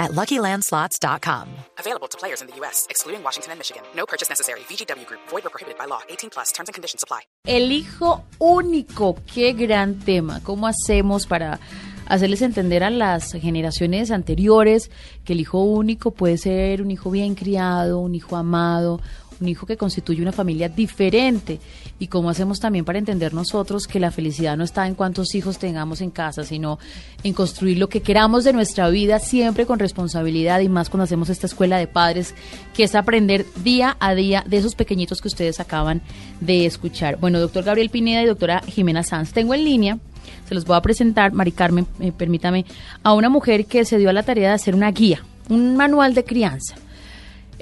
at LuckyLandSlots.com. Available to players in the U.S., excluding Washington and Michigan. No purchase necessary. VGW Group. Void or prohibited by law. 18 plus. Terms and conditions apply. El hijo único. Qué gran tema. ¿Cómo hacemos para hacerles entender a las generaciones anteriores que el hijo único puede ser un hijo bien criado, un hijo amado, un hijo que constituye una familia diferente y cómo hacemos también para entender nosotros que la felicidad no está en cuántos hijos tengamos en casa, sino en construir lo que queramos de nuestra vida siempre con responsabilidad y más cuando hacemos esta escuela de padres, que es aprender día a día de esos pequeñitos que ustedes acaban de escuchar. Bueno, doctor Gabriel Pineda y doctora Jimena Sanz, tengo en línea se los voy a presentar, Mari Carmen, eh, permítame, a una mujer que se dio a la tarea de hacer una guía, un manual de crianza.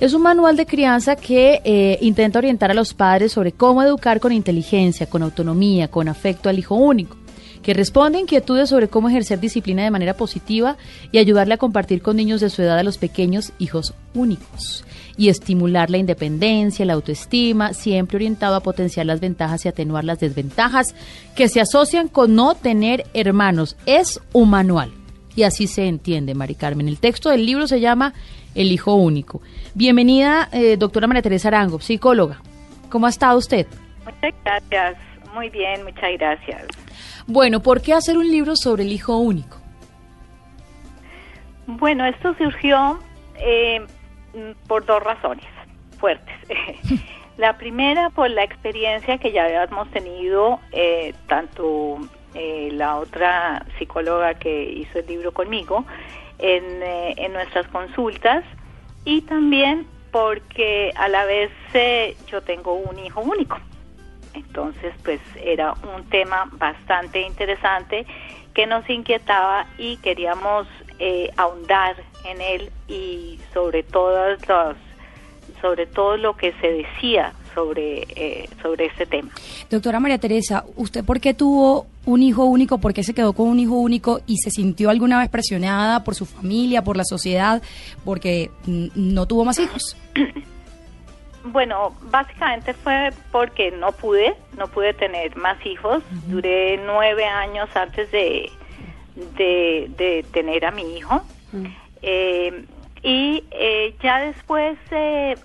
Es un manual de crianza que eh, intenta orientar a los padres sobre cómo educar con inteligencia, con autonomía, con afecto al hijo único, que responde a inquietudes sobre cómo ejercer disciplina de manera positiva y ayudarle a compartir con niños de su edad a los pequeños hijos únicos y estimular la independencia, la autoestima, siempre orientado a potenciar las ventajas y atenuar las desventajas que se asocian con no tener hermanos. Es un manual. Y así se entiende, Mari Carmen. El texto del libro se llama El Hijo Único. Bienvenida, eh, doctora María Teresa Arango, psicóloga. ¿Cómo ha estado usted? Muchas gracias. Muy bien, muchas gracias. Bueno, ¿por qué hacer un libro sobre el hijo único? Bueno, esto surgió eh, por dos razones fuertes. la primera, por la experiencia que ya habíamos tenido, eh, tanto eh, la otra psicóloga que hizo el libro conmigo, en, eh, en nuestras consultas, y también porque a la vez yo tengo un hijo único. Entonces, pues era un tema bastante interesante que nos inquietaba y queríamos ahondar en él y sobre todas las sobre todo lo que se decía sobre eh, sobre este tema. Doctora María Teresa, ¿usted por qué tuvo un hijo único? ¿Por qué se quedó con un hijo único y se sintió alguna vez presionada por su familia, por la sociedad, porque no tuvo más hijos? Bueno, básicamente fue porque no pude, no pude tener más hijos. Duré nueve años antes de, de, tener a mi hijo. Eh, y eh, ya después eh,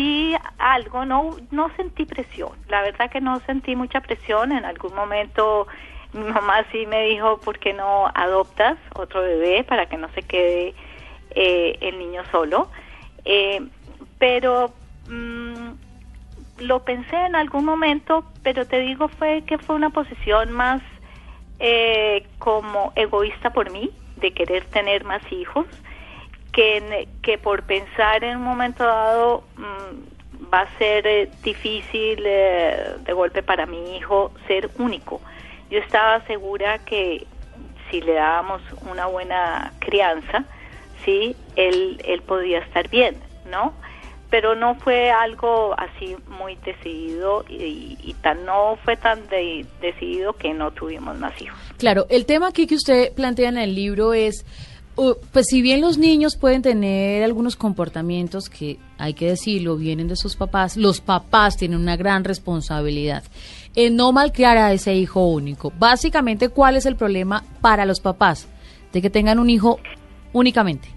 sí algo, no, no sentí presión, la verdad que no sentí mucha presión, en algún momento mi mamá sí me dijo, ¿por qué no adoptas otro bebé para que no se quede eh, el niño solo? pero mm, lo pensé en algún momento, pero te digo fue que fue una posición más como egoísta por mí, de querer tener más hijos que, que por pensar en un momento dado mm, va a ser eh, difícil eh, de golpe para mi hijo ser único. Yo estaba segura que si le dábamos una buena crianza, sí, él, él podía estar bien, ¿no? Pero no fue algo así muy decidido y, tan no fue tan decidido que no tuvimos más hijos. Claro, el tema aquí que usted plantea en el libro es pues si bien los niños pueden tener algunos comportamientos que, hay que decirlo, vienen de sus papás, los papás tienen una gran responsabilidad en no malcriar a ese hijo único. Básicamente, ¿cuál es el problema para los papás de que tengan un hijo únicamente?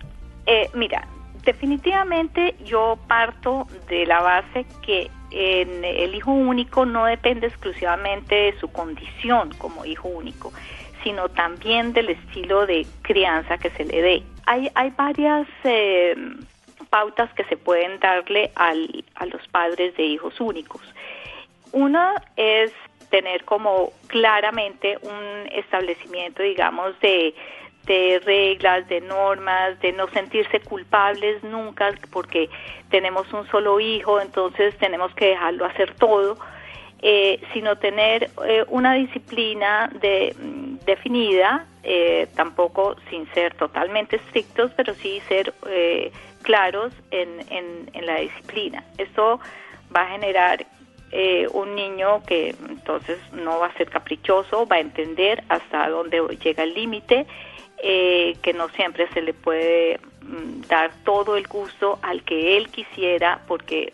Eh, mira, definitivamente yo parto de la base que en el hijo único no depende exclusivamente de su condición como hijo único sino también del estilo de crianza que se le dé. Hay, hay varias eh, pautas que se pueden darle al, a los padres de hijos únicos. Una es tener como claramente un establecimiento, digamos, de, de reglas, de normas, de no sentirse culpables nunca porque tenemos un solo hijo, entonces tenemos que dejarlo hacer todo, eh, sino tener eh, una disciplina de, definida, eh, tampoco sin ser totalmente estrictos, pero sí ser claros en, en, la disciplina. Esto va a generar eh, un niño que entonces no va a ser caprichoso, va a entender hasta dónde llega el límite, eh, que no siempre se le puede mm, dar todo el gusto al que él quisiera, porque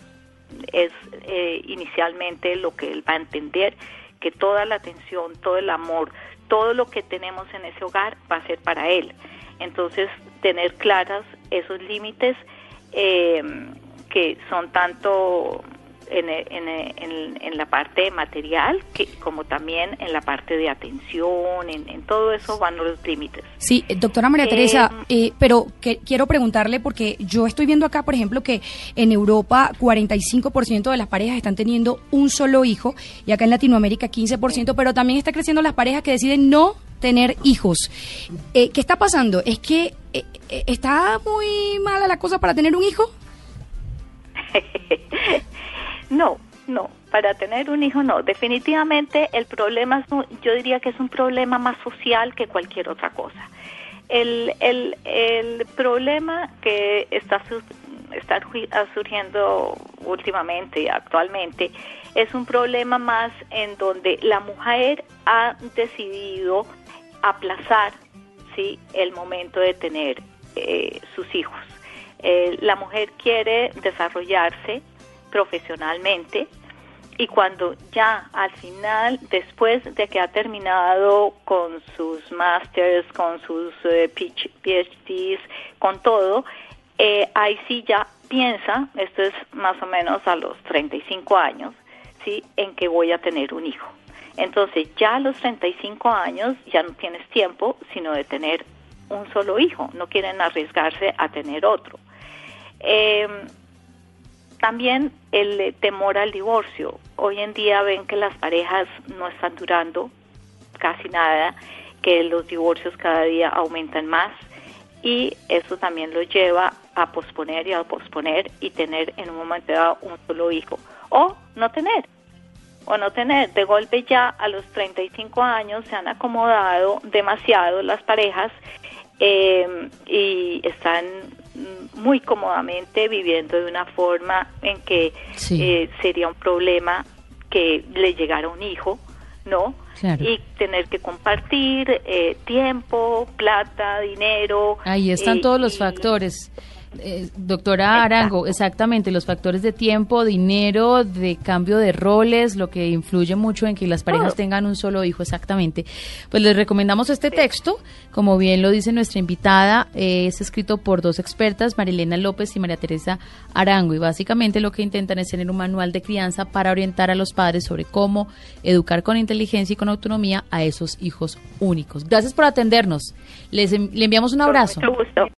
es eh, inicialmente lo que él va a entender, que toda la atención, todo el amor, todo lo que tenemos en ese hogar va a ser para él. Entonces, tener claras esos límites que son tanto en, la parte material que, como también en la parte de atención, en, todo eso van los límites. Sí, eh, doctora María Teresa, eh, eh, pero que, quiero preguntarle porque yo estoy viendo acá, por ejemplo, que en Europa 45% de las parejas están teniendo un solo hijo y acá en Latinoamérica 15%, pero también está creciendo las parejas que deciden no tener hijos. ¿Qué está pasando? ¿Es que está muy mala la cosa para tener un hijo? No, no, para tener un hijo no. Definitivamente el problema, es, yo diría que es un problema más social que cualquier otra cosa. El, el, el problema que está, está surgiendo últimamente y actualmente es un problema más en donde la mujer ha decidido aplazar ¿sí? el momento de tener eh, sus hijos. Eh, la mujer quiere desarrollarse, profesionalmente y cuando ya al final, después de que ha terminado con sus masters, con sus eh, PhDs, con todo, eh, ahí sí ya piensa, esto es más o menos a los 35 años, ¿sí? en que voy a tener un hijo. Entonces ya a los 35 años ya no tienes tiempo sino de tener un solo hijo, no quieren arriesgarse a tener otro. Eh, también el eh, temor al divorcio. Hoy en día ven que las parejas no están durando casi nada, que los divorcios cada día aumentan más y eso también lo lleva a posponer y a posponer y tener en un momento dado un solo hijo o no tener o no tener de golpe ya a los 35 años se han acomodado demasiado las parejas eh, y están muy cómodamente viviendo de una forma en que eh, sería un problema que le llegara un hijo, ¿no? Y tener que compartir eh, tiempo, plata, dinero. Ahí están todos los factores. Eh, doctora Arango, exactamente, los factores de tiempo, dinero, de cambio de roles, lo que influye mucho en que las parejas tengan un solo hijo, exactamente. Pues les recomendamos este texto, como bien lo dice nuestra invitada, eh, es escrito por dos expertas, Marilena López y María Teresa Arango, y básicamente lo que intentan es tener un manual de crianza para orientar a los padres sobre cómo educar con inteligencia y con autonomía a esos hijos únicos. Gracias por atendernos. Les, le enviamos un abrazo. gusto.